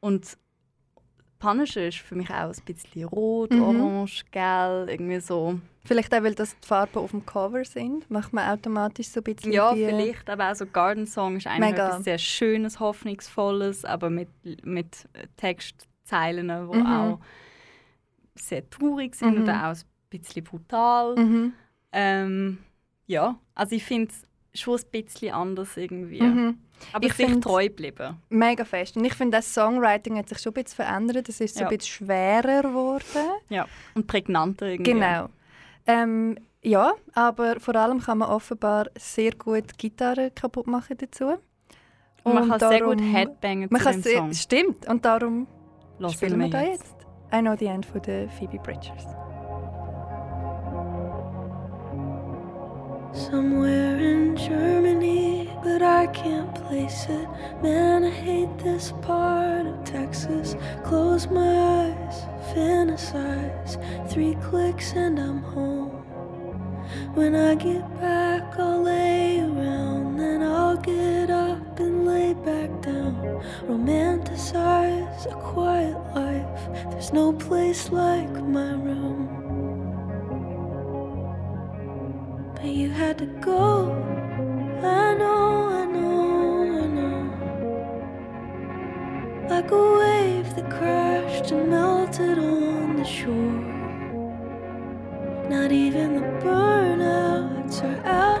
Und Punisher ist für mich auch ein bisschen rot, Mhm. orange, gelb, irgendwie so. Vielleicht auch, weil das die Farben auf dem Cover sind, macht man automatisch so ein bisschen Ja, die... vielleicht, aber auch so Garden Song ist eigentlich etwas sehr Schönes, Hoffnungsvolles, aber mit, mit Textzeilen, die Mhm. auch sehr traurig sind Mhm. oder auch ein bisschen brutal. Mhm. Ähm, ja, also ich finde es schon ein bisschen anders irgendwie. Aber Ich find's- treu bleiben. Mega fest. Und ich finde, das Songwriting hat sich schon ein bisschen verändert. Es ist so Ja. ein bisschen schwerer geworden. Ja. Und prägnanter irgendwie. Genau. Ähm, ja, aber vor allem kann man offenbar sehr gut Gitarre kaputt machen dazu. Und man kann sehr gut darum- Headbangen Man zu kann sehr, Song. stimmt. Und darum Hören spielen wir da jetzt. I Know the End von der Phoebe Bridgers. Somewhere in Germany, but I can't place it. Man, I hate this part of Texas. Close my eyes, fantasize. Three clicks and I'm home. When I get back, I'll lay around. Then I'll get up and lay back down. Romanticize a quiet life. There's no place like my room. But you had to go. I know, I know, I know. Like a wave that crashed and melted on the shore. Not even the burnouts are out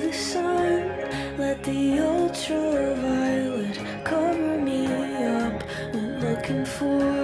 the sun, let the ultraviolet cover me up. Went looking for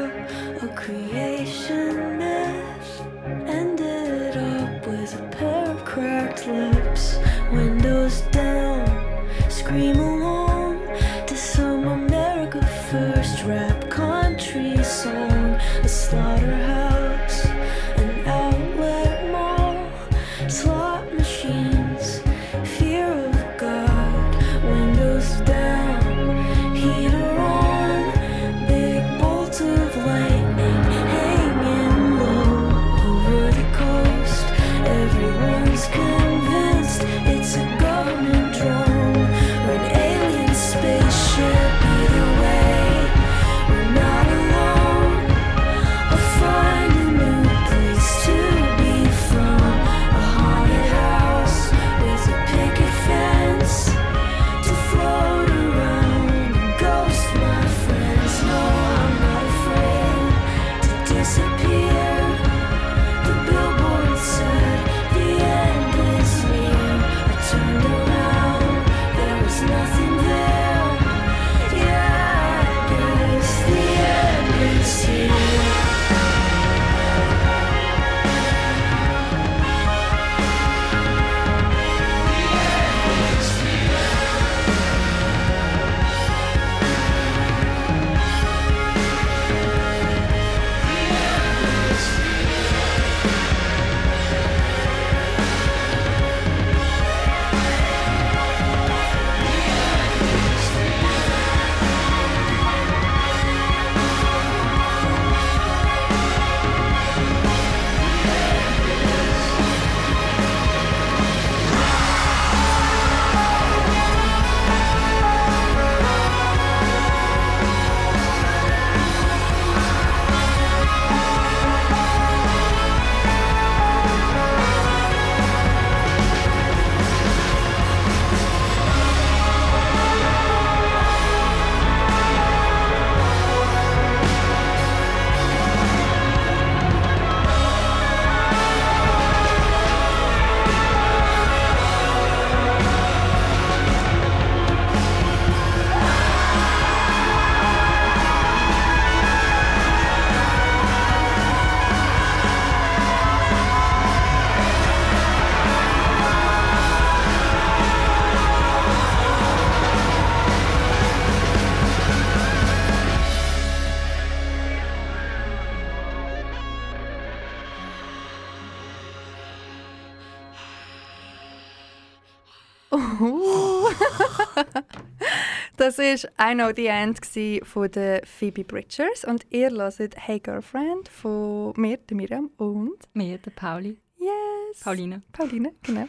das war «I Know The End» von der Phoebe Bridgers und ihr hört «Hey Girlfriend» von mir, der Miriam und Mir, der Pauli. «Yes» Pauline. Pauline, genau.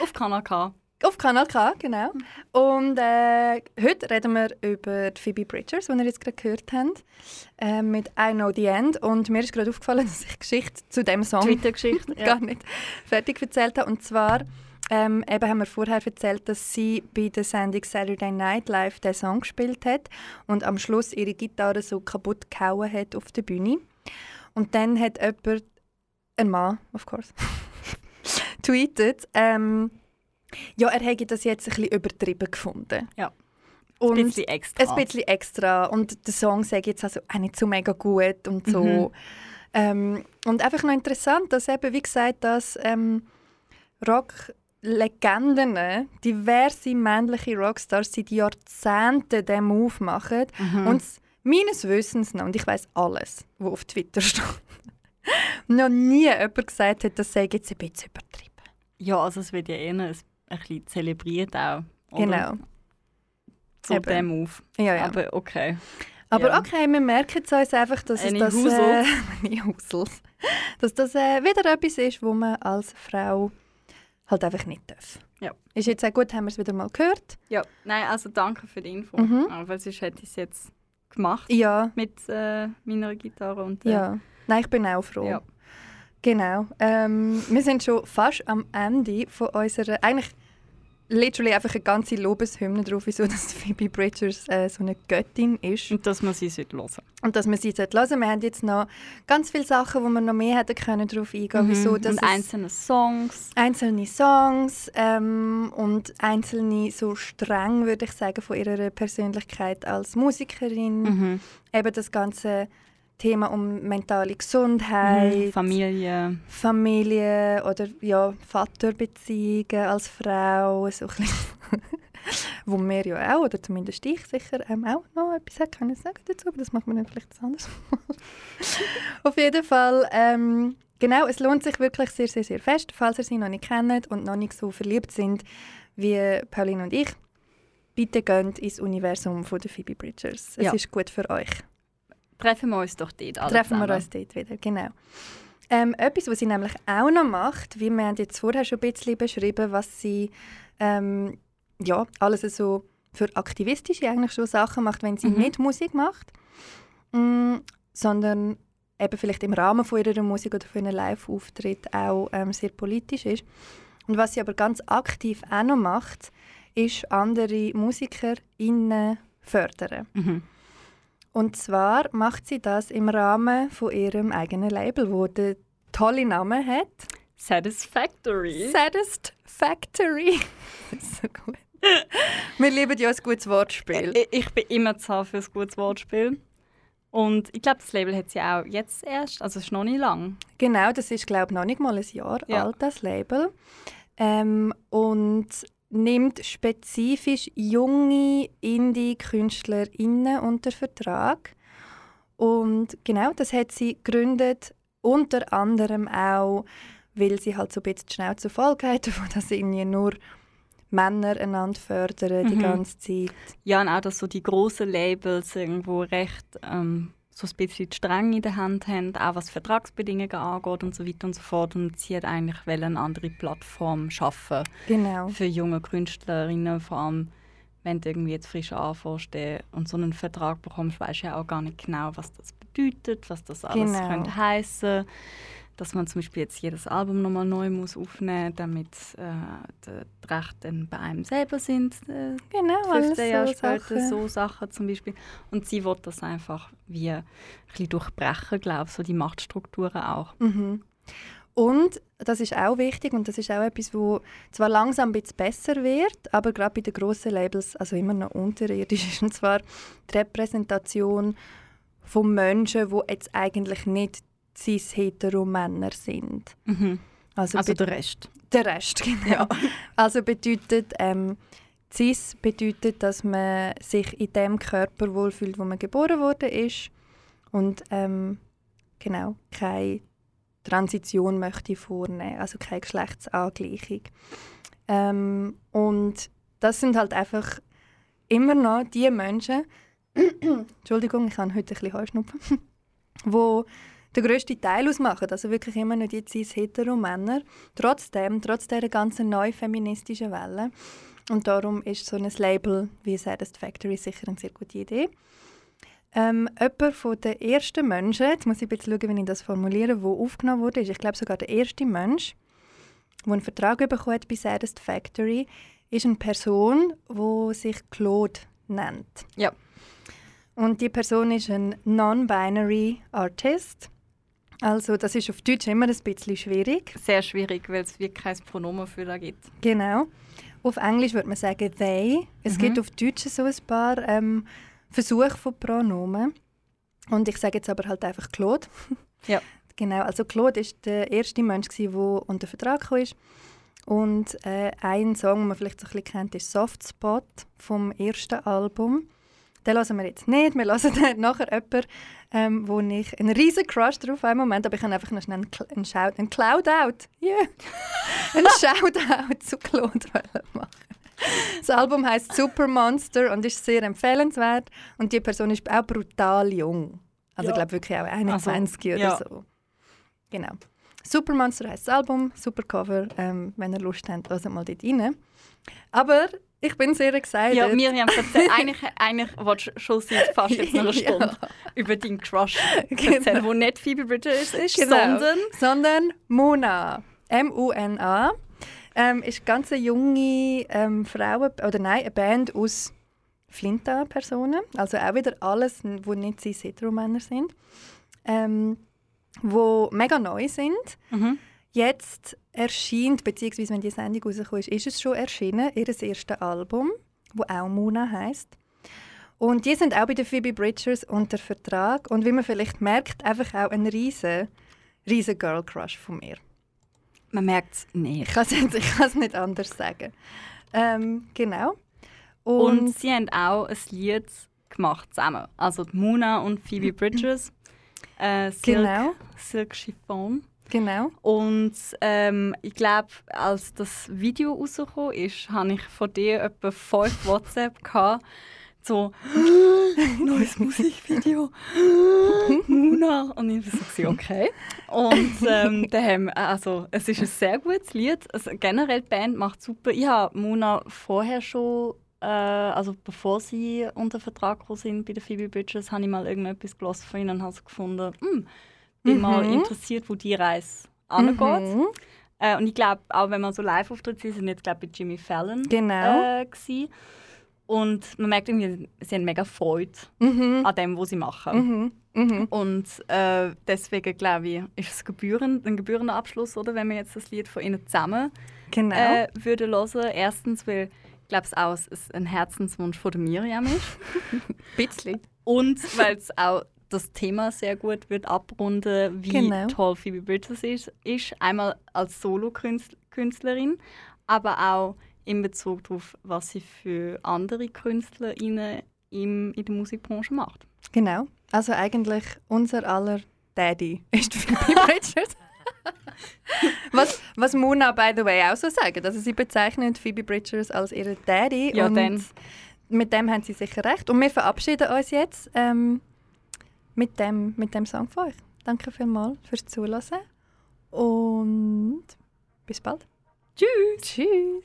Auf Kanal K. Auf Kanal K, genau. Und äh, heute reden wir über die Phoebe Bridgers, die ihr jetzt gerade gehört habt, äh, mit «I Know The End». Und mir ist gerade aufgefallen, dass ich Geschichte zu dem Song Twitter-Geschichte. gar nicht fertig erzählt habe. Und zwar ähm, eben haben wir vorher erzählt, dass sie bei der Sendung Saturday Night Live den Song gespielt hat und am Schluss ihre Gitarre so kaputt gehauen hat auf der Bühne. Und dann hat jemand, ein Mann, of course, tweetet, ähm, ja, er hätte das jetzt ein bisschen übertrieben gefunden. Ja. Und Ein bisschen extra. ein bisschen extra. Und der Song sagt jetzt also auch nicht so mega gut und so. Mhm. Ähm, und einfach noch interessant, dass eben, wie gesagt, dass ähm, Rock-Legenden, diverse männliche Rockstars seit Jahrzehnten diesen Move machen. Mhm. Und meines Wissens nach, und ich weiß alles, was auf Twitter steht, noch nie jemand gesagt hat, das sei jetzt ein bisschen übertrieben. Ja, also es wird ja eher ein, bisschen zelebriert auch. oder? Genau. So Eben. der Move. Ja, ja. Aber okay. Aber Ja. okay, wir merken es uns einfach, dass Eine es das, äh, dass das äh, wieder etwas ist, wo man als Frau halt einfach nicht darf. Ja. Ist jetzt auch gut, haben wir es wieder mal gehört. Ja, nein, also danke für die Info. Mhm. Aber sonst hätte ich es jetzt gemacht Ja, mit äh, meiner Gitarre. Und, äh, ja. Nein, ich bin auch froh. Ja. Genau. Ähm, wir sind schon fast am Ende von unserer, eigentlich literally einfach eine ganze Lobeshymne drauf, wieso dass Phoebe Bridgers äh, so eine Göttin ist. Und dass man sie hören sollte. Und dass wir sie hören sollten. Wir haben jetzt noch ganz viele Sachen, wo wir noch mehr hätten können darauf eingehen wieso dass Mhm. Und einzelne Songs. einzelne Songs ähm, und einzelne so streng, würde ich sagen, von ihrer Persönlichkeit als Musikerin. Mhm. Eben das ganze Thema um mentale Gesundheit, Mhm. Familie. Familie oder ja, Vaterbeziehungen als Frau, so ein wo wir ja auch, oder zumindest ich sicher ähm, auch noch etwas hätte können sagen dazu, aber das machen wir dann vielleicht anders. Auf jeden Fall, ähm, genau, es lohnt sich wirklich sehr, sehr, sehr fest, falls ihr sie noch nicht kennt und noch nicht so verliebt sind wie Pauline und ich. Bitte geht ins Universum von der Phoebe Bridgers. Es Ja. ist gut für euch. Treffen wir uns doch dort alle Treffen wir zusammen. uns dort wieder, genau. Ähm, etwas, was sie nämlich auch noch macht, wie wir haben jetzt vorher schon ein bisschen beschrieben, was sie ähm, ja, alles so für aktivistische eigentlich schon Sachen macht, wenn sie Mhm. nicht Musik macht, mm, sondern eben vielleicht im Rahmen von ihrer Musik oder von einem Live-Auftritt auch ähm, sehr politisch ist. Und was sie aber ganz aktiv auch noch macht, ist andere MusikerInnen fördern. Mhm. Und zwar macht sie das im Rahmen von ihrem eigenen Label, wo der tolle Name hat. Satisfactory. Saddest Factory. das ist so gut. Wir lieben ja ein gutes Wortspiel. Ich, ich bin immer zu haben für ein gutes Wortspiel. Und ich glaube, das Label hat sie auch jetzt erst, also es ist noch nicht lang. Genau, das ist glaube ich noch nicht mal ein Jahr Ja. alt, das Label. Ähm, und nimmt spezifisch junge Indie-KünstlerInnen unter Vertrag. Und genau, das hat sie gegründet, unter anderem auch, weil sie halt so ein bisschen die Schnauze voll hat, davon, dass irgendwie nur Männer einander fördern die Mhm. ganze Zeit. Ja, und auch, dass so die grossen Labels irgendwo recht ähm, so ein bisschen die Strenge in der Hand haben, auch was Vertragsbedingungen angeht und so weiter und so fort. Und sie hat eigentlich eine andere Plattform schaffen Genau. für junge Künstlerinnen, vor allem wenn du irgendwie jetzt frisch anfängst äh, und so einen Vertrag bekommst, weißt du ja auch gar nicht genau, was das bedeutet, was das alles Genau. könnte heißen dass man zum Beispiel jetzt jedes Album nochmal neu muss aufnehmen muss, damit äh, die Rechte bei einem selber sind. Äh, Genau, 15 Jahre so später Sachen. so Sachen zum Beispiel. Und sie will das einfach wie ein bisschen durchbrechen, glaube ich, so die Machtstrukturen auch. Mhm. Und das ist auch wichtig und das ist auch etwas, wo zwar langsam ein bisschen besser wird, aber gerade bei den grossen Labels also immer noch unterirdisch ist. Und zwar die Repräsentation von Menschen, die jetzt eigentlich nicht cis-hetero-Männer sind. Mhm. Also, Also der Rest. der Rest, genau. Also bedeutet, ähm, cis bedeutet, dass man sich in dem Körper wohlfühlt, wo man geboren wurde ist und ähm, genau keine Transition möchte vornehmen, also keine Geschlechtsangleichung. Ähm, und das sind halt einfach immer noch die Menschen, Entschuldigung, ich habe heute ein bisschen Heuschnupfen, wo den grössten Teil ausmachen, also wirklich immer noch die cis-hetero-Männer, trotzdem, trotz dieser ganzen neuen feministischen Welle. Und darum ist so ein Label wie Saddest Factory sicher eine sehr gute Idee. Ähm, jemand von den ersten Menschen, jetzt muss ich bisschen schauen, wie ich das formuliere, wo aufgenommen wurde, ist, ich glaube sogar der erste Mensch, der einen Vertrag bekommen hat bei Saddest Factory, ist eine Person, die sich Claude nennt. Ja. Und die Person ist ein Non-Binary Artist. Also das ist auf Deutsch immer ein bisschen schwierig. Sehr schwierig, weil es wirklich kein Pronomen für da gibt. Genau. Auf Englisch würde man sagen they. Es Mhm. gibt auf Deutsch so ein paar ähm, Versuche von Pronomen. Und ich sage jetzt aber halt einfach Claude. Ja. Genau, also Claude ist der erste Mensch, der unter Vertrag kam. Und äh, ein Song, den man vielleicht so ein bisschen kennt, ist «Soft Spot» vom ersten Album. Den hören wir jetzt nicht. Wir hören dann nachher jemanden, ähm, wo ich einen riesen Crush drauf habe im Moment, aber ich kann einfach noch schnell einen, einen, Shout, einen Cloud-Out, yeah. einen Shoutout zu Claude machen. Das Album heißt Super Monster und ist sehr empfehlenswert. Und die Person ist auch brutal jung. Also Ja. ich glaube wirklich auch 21 oder ja. so. Genau. Super Monster heißt das Album, super Cover. Ähm, wenn ihr Lust habt, hört mal dort rein. Aber ich bin sehr excited. Ja, Miriam, erzähl, eigentlich, eigentlich willst du schon seit fast jetzt noch eine Ja. Stunde über deinen Crush Genau. erzählen, wo nicht Phoebe Bridgers ist, Genau. sondern sondern Mona. M-U-N-A. Ähm, ist ganz eine junge ähm, Frauen oder nein, eine Band aus Flinta-Personen. Also auch wieder alles, die nicht cis Männer sind. Ähm, wo mega neu sind. Mhm. Jetzt erscheint, beziehungsweise wenn die Sendung rausgekommen ist, ist es schon erschienen, ihr erstes Album, wo auch Mona heißt. Und die sind auch bei den Phoebe Bridgers unter Vertrag und wie man vielleicht merkt, einfach auch ein riesen, riesen Girl Crush von mir. man merkt es nicht. Ich kann es nicht anders sagen. Ähm, genau. Und, Und, sie haben auch ein Lied gemacht zusammen. Also Muna und Phoebe Bridgers. Äh, Silk, genau, Silk Chiffon. Genau. Und ähm, ich glaube, als das Video rausgekommen ist, habe ich von dir etwa fünf WhatsApp gehabt. So, neues Musikvideo, Muna. Und ich war so, okay. Und ähm, dann haben, also, es ist ein sehr gutes Lied. Also, generell die Band macht super. Ich habe Muna vorher schon, äh, also bevor sie unter Vertrag sind bei den Phoebe Bridges, habe ich mal irgendetwas gelesen von ihnen und habe so gefunden, hm, bin mal Mhm. interessiert, wo die Reise angeht. Mhm. Äh, und ich glaube, auch wenn man so Live-Auftritte sieht, sind jetzt glaube ich bei Jimmy Fallon Genau. äh, gsi. Und man merkt irgendwie, sie haben mega Freude Mhm. an dem, was sie machen. Mhm. Mhm. Und äh, deswegen glaube ich, ist es gebührend, ein gebührender Abschluss, oder, wenn wir jetzt das Lied von ihnen zusammen Genau. äh, würden hören. Erstens, weil ich glaube, es auch ein- ein Herzenswunsch von der Miriam ist. bisschen. Und weil es auch das Thema sehr gut wird abrunden, wie Genau. toll Phoebe Bridgers ist, ist. Einmal als Solokünstlerin, aber auch in Bezug darauf, was sie für andere KünstlerInnen im, in der Musikbranche macht. Genau. Also eigentlich unser aller Daddy ist Phoebe Bridgers. was, was Mona, by the way, auch so sagen. Also sie bezeichnen Phoebe Bridgers als ihre Daddy. Ja, und dann. mit dem haben sie sicher recht. Und wir verabschieden uns jetzt ähm, mit, dem, mit dem Song von euch. Danke vielmals fürs Zuhören. Und bis bald. Tschüss! Tschüss.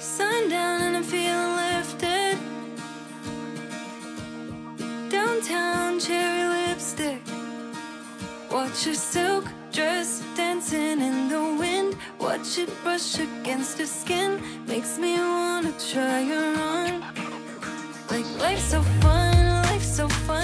Sundown and I'm feeling lifted. Downtown cherry lipstick. Watch your silk dress It brush against her skin. Makes me wanna try her on. Like life's so fun, life's so fun.